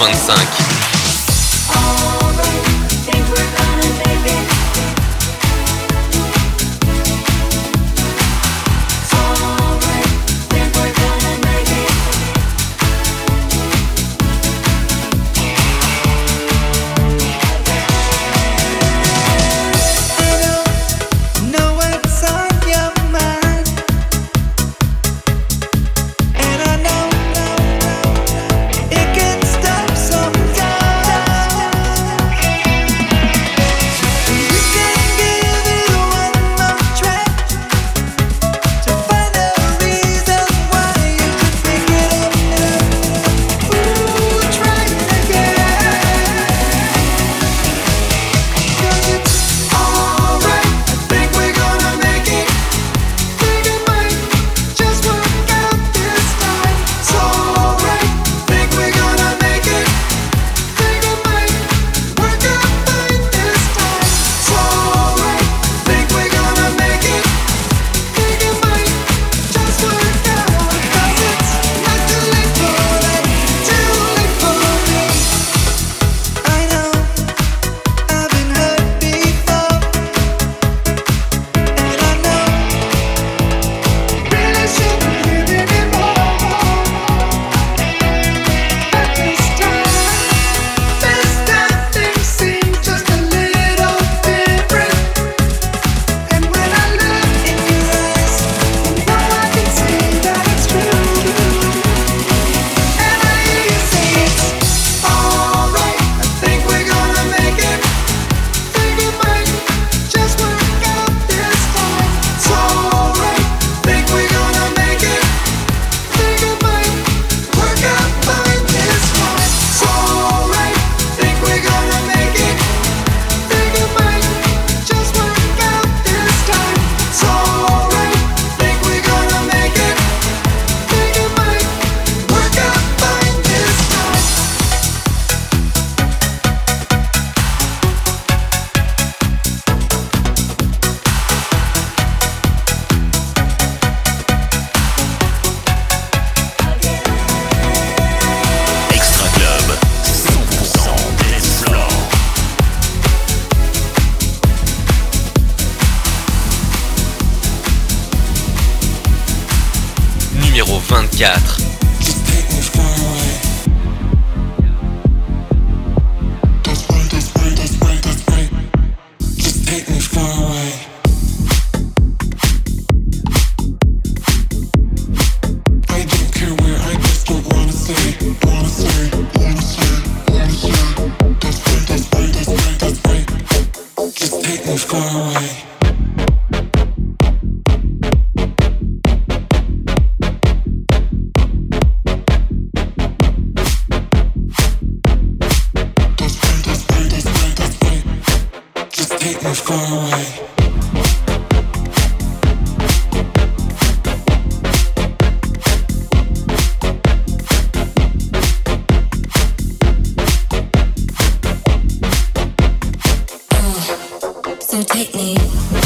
25. take me.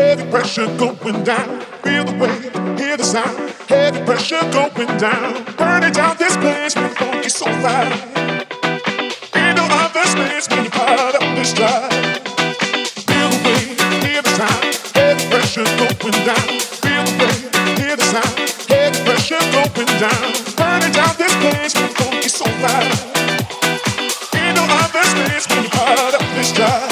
heavy pressure going down. Feel the weight, hear the sound, heavy pressure going down. Burning down this place with funky so loud. Ain't no other space when you're part of this drive. Feel the weight, hear the sound, heavy pressure going down. Feel the weight, hear the sound, heavy pressure going down. Burning down this place with funky so loud. Ain't no other space when you're part of this drive.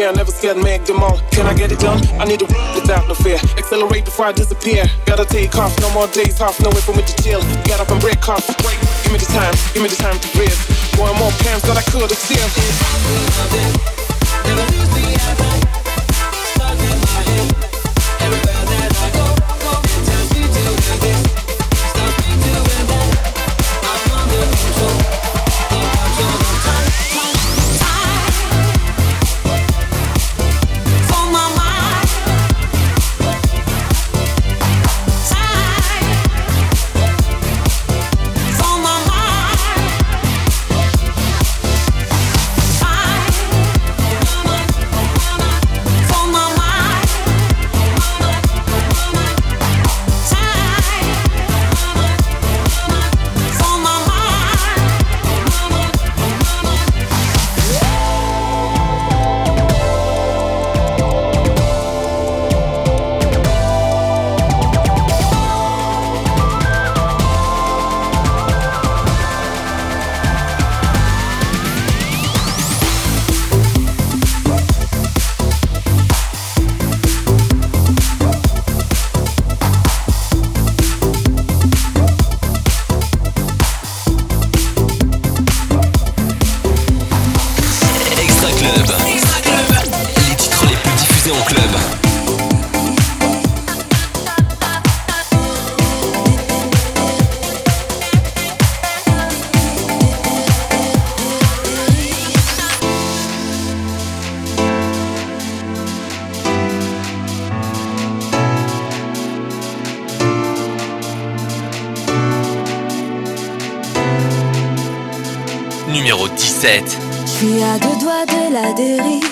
Care, never scared, make them all. Can I get it done? I need to without no fear. Accelerate before I disappear. Gotta take off, no more days off, no way for me to chill. Get up and break off. Give me the time, give me the time to breathe. More and more plans that I could have still. Never lose the. De la dérive.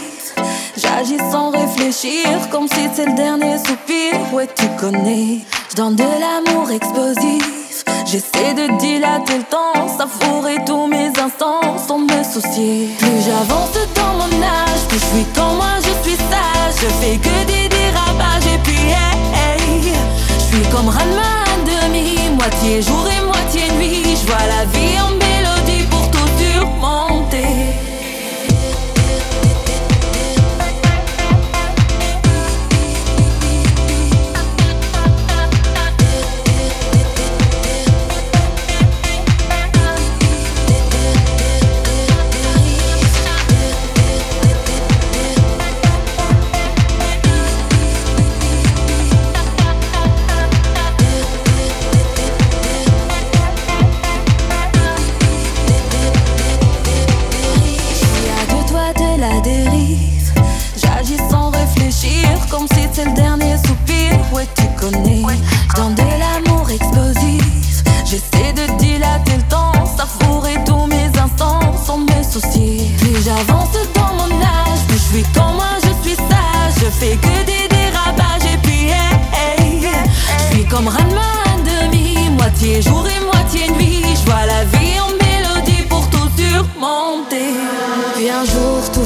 J'agis sans réfléchir, comme si c'est le dernier soupir. Ouais, tu connais. Je donne de l'amour explosif. J'essaie de dilater le temps, savourer tous mes instants sans me soucier. Plus j'avance dans mon âge, plus je suis comme moi, je suis sage. Je fais que des dérapages et puis hey, hey. Je suis comme Ranma à demi, moitié jour et moitié nuit. Je vois la vie en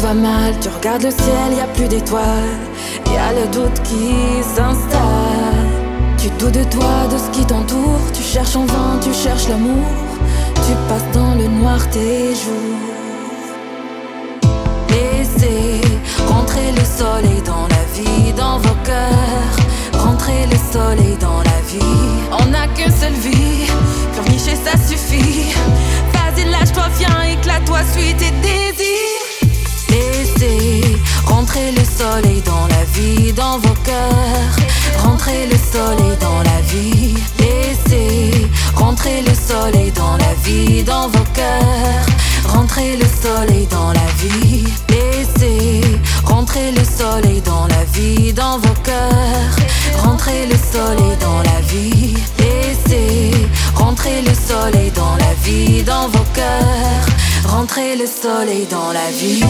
va mal, tu regardes le ciel, y a plus d'étoiles. Y a le doute qui s'installe. Tu doutes de toi, de ce qui t'entoure. Tu cherches en vain, tu cherches l'amour. Tu passes dans le noir tes jours. Laissez rentrer le soleil dans la vie, dans vos cœurs. Rentrer le soleil dans la vie. On n'a qu'une seule vie, pleurnicher ça suffit. Vas-y, lâche-toi, viens, éclate-toi, suis tes désirs. Rentrer le soleil dans la vie, dans vos cœurs. Rentrer le soleil dans la vie. Laissez rentrer le soleil dans la vie, dans vos cœurs. Rentrer le soleil dans la vie. Laissez rentrer le soleil dans la vie, dans vos cœurs. Rentrer le soleil dans la vie. Laissez rentrer le soleil dans la vie, dans vos cœurs. Rentrer le soleil dans la vie.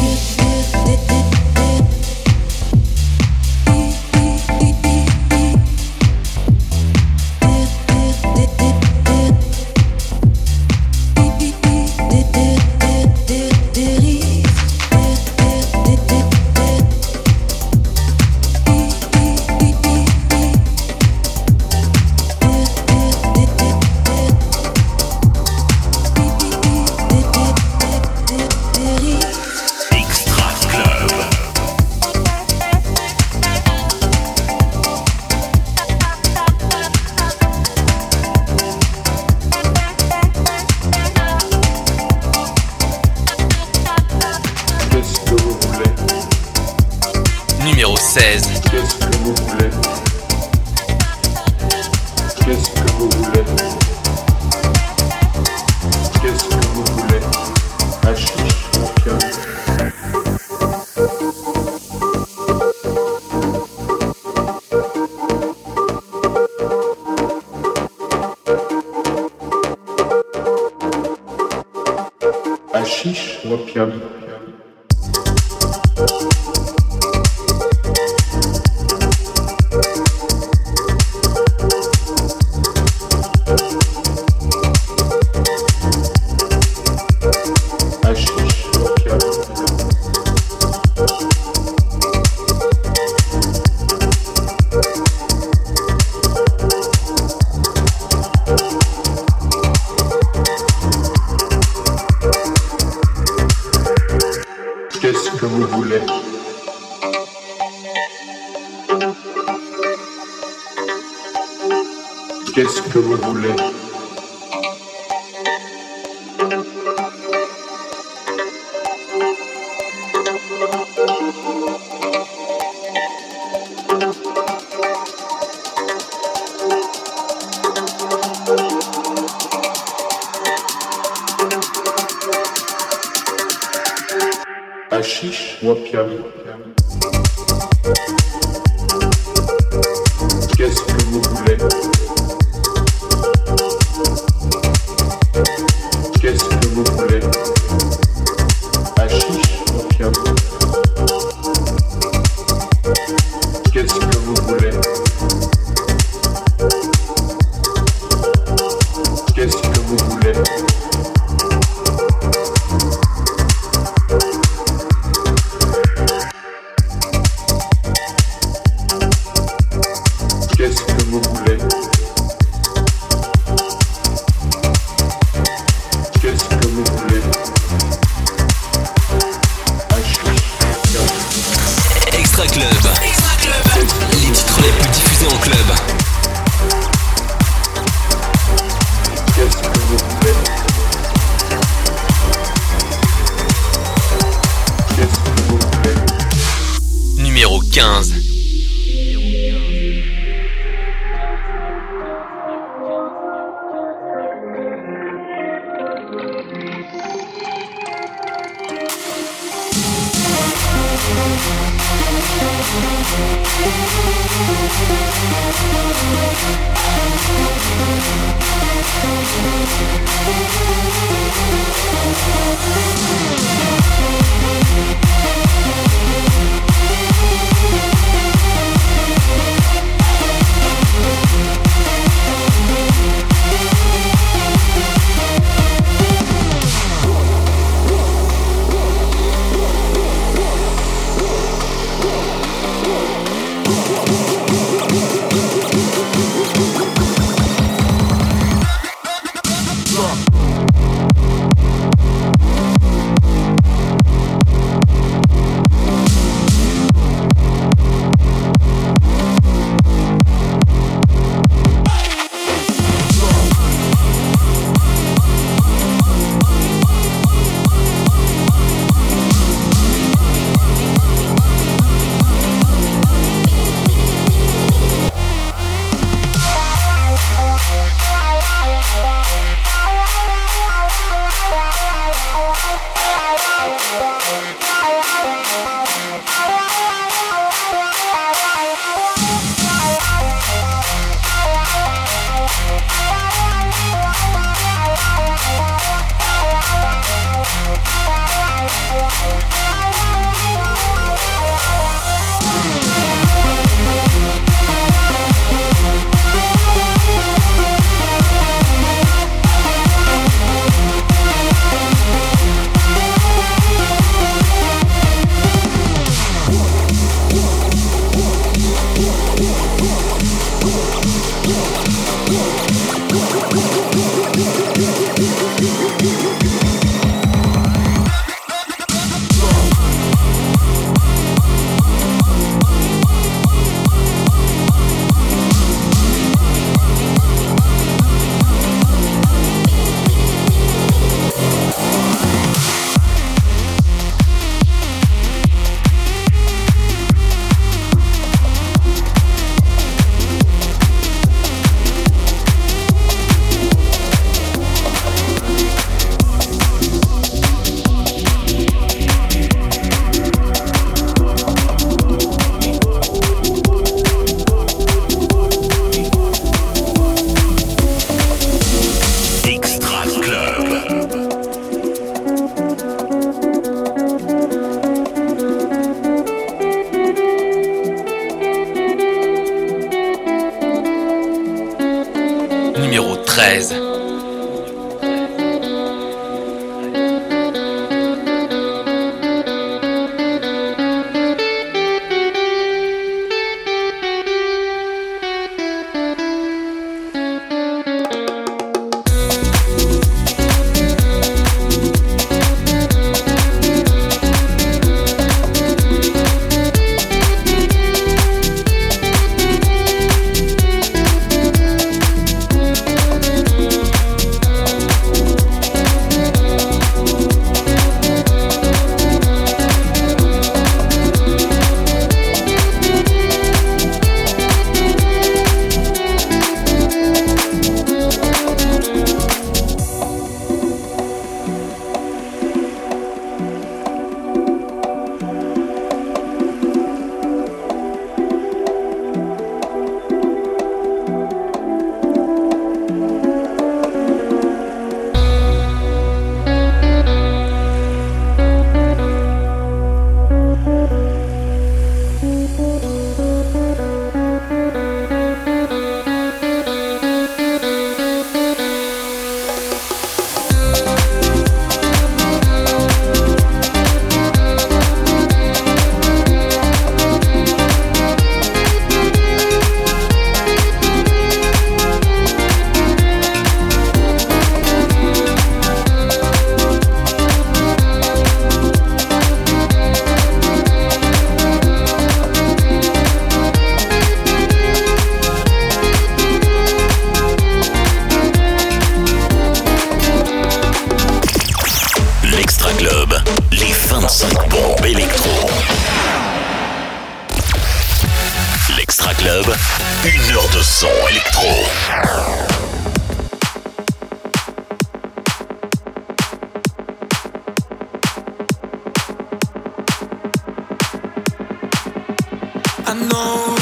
I know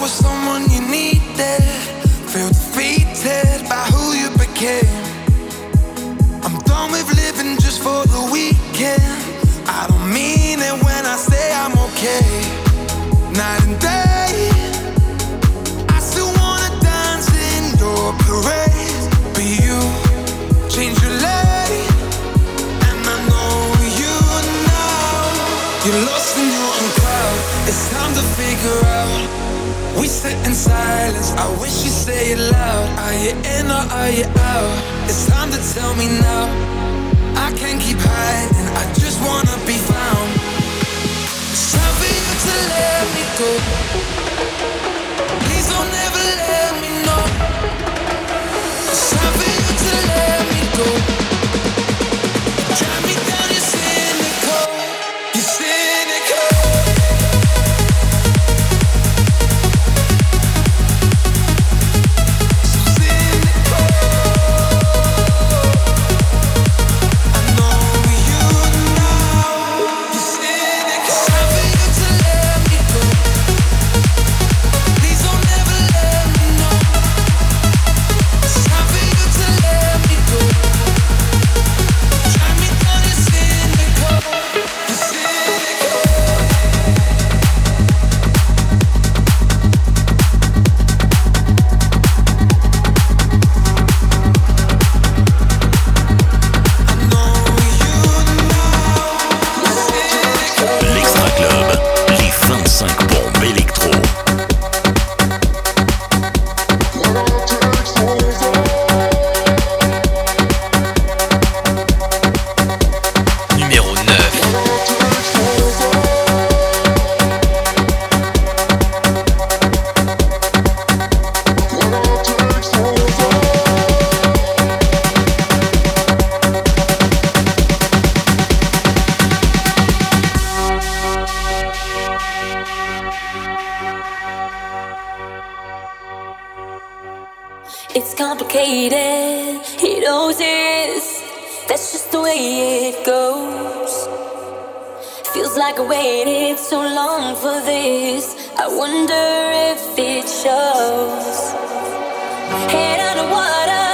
was someone you need. I wish you say it loud. Are you in or are you out? It's time to tell me now. I can't keep hiding. I just wanna be found. It's time for you to let me go. Please don't ever let me know. It's time for you to let me go. like I waited so long for this. I wonder if it shows. Head under water.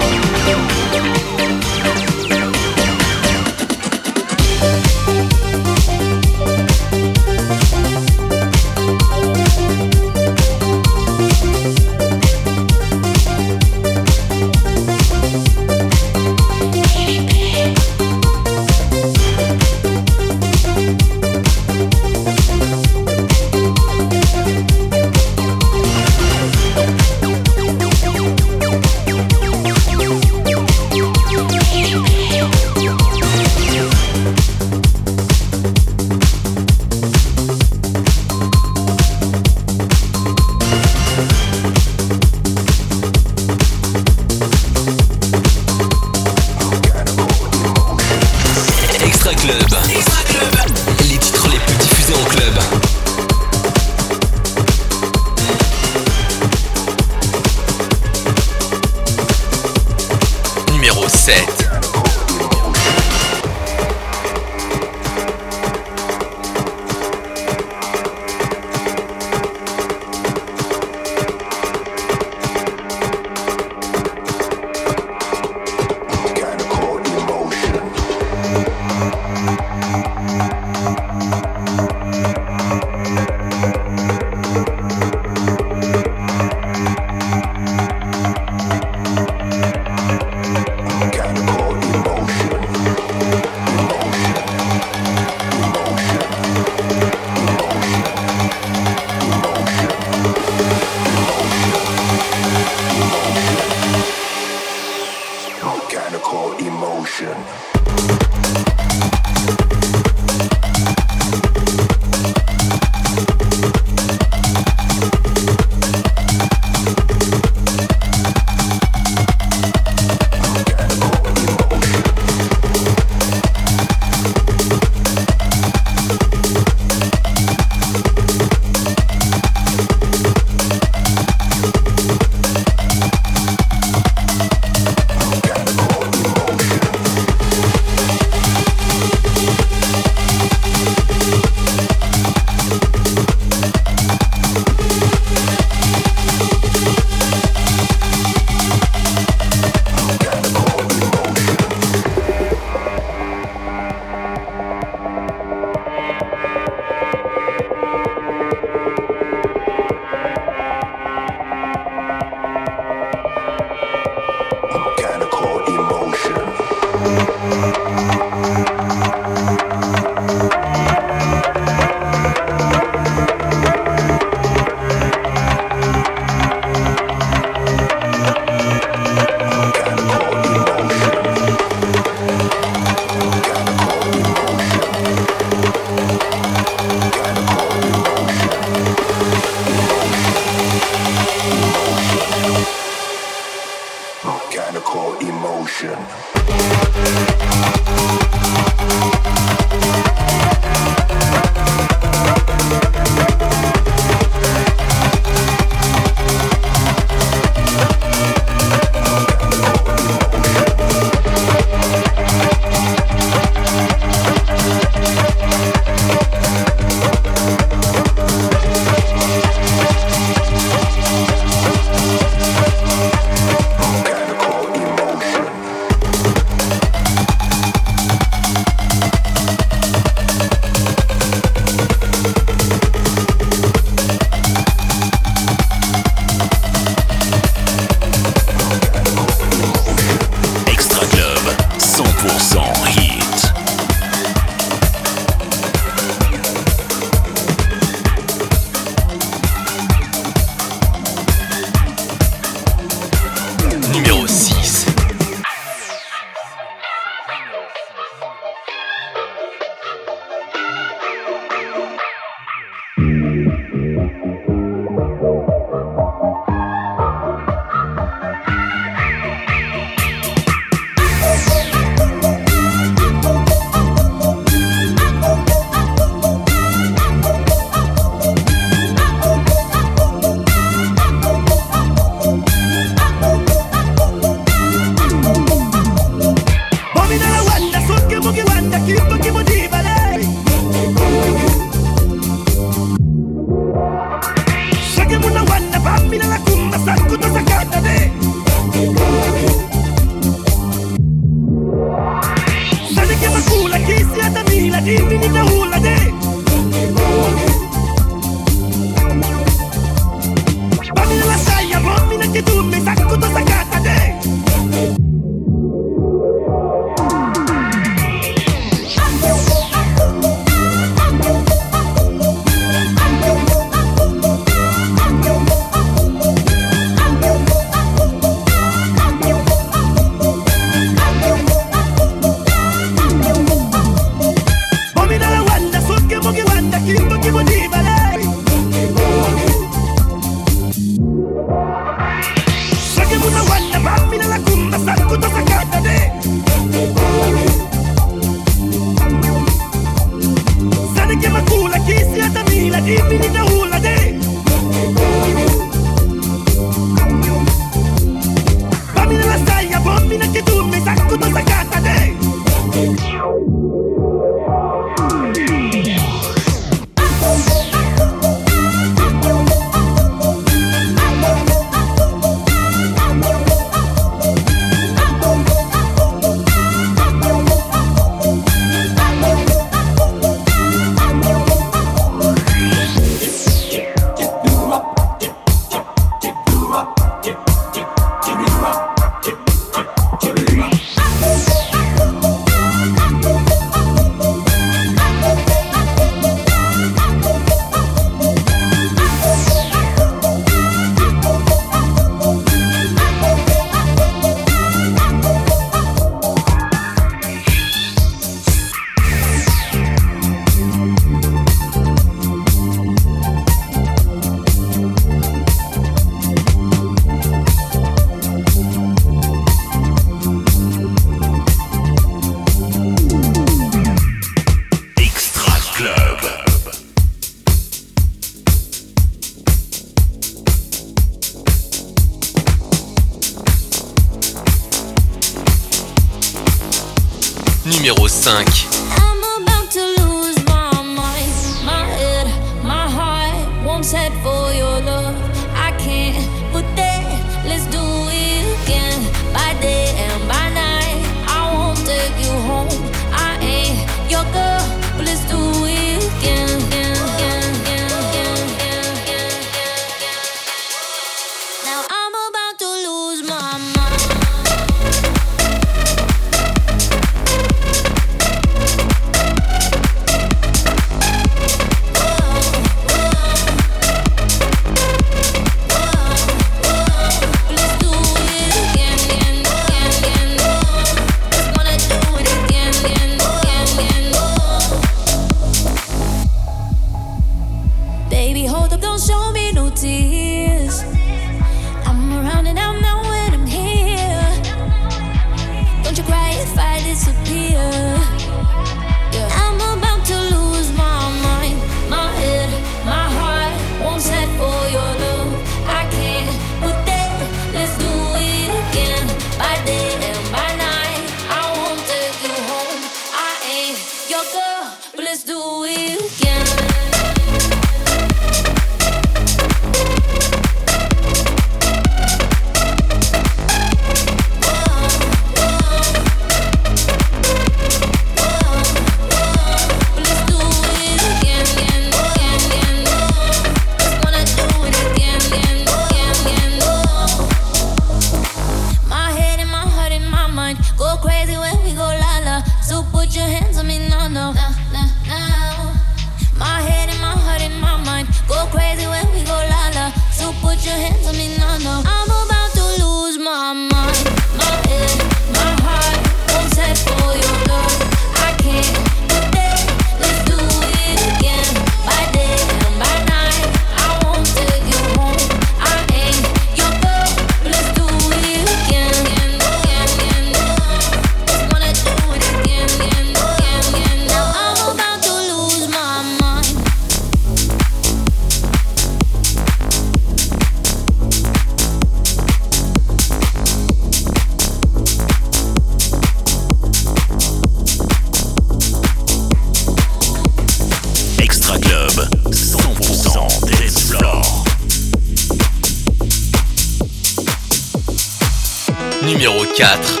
Numéro 4.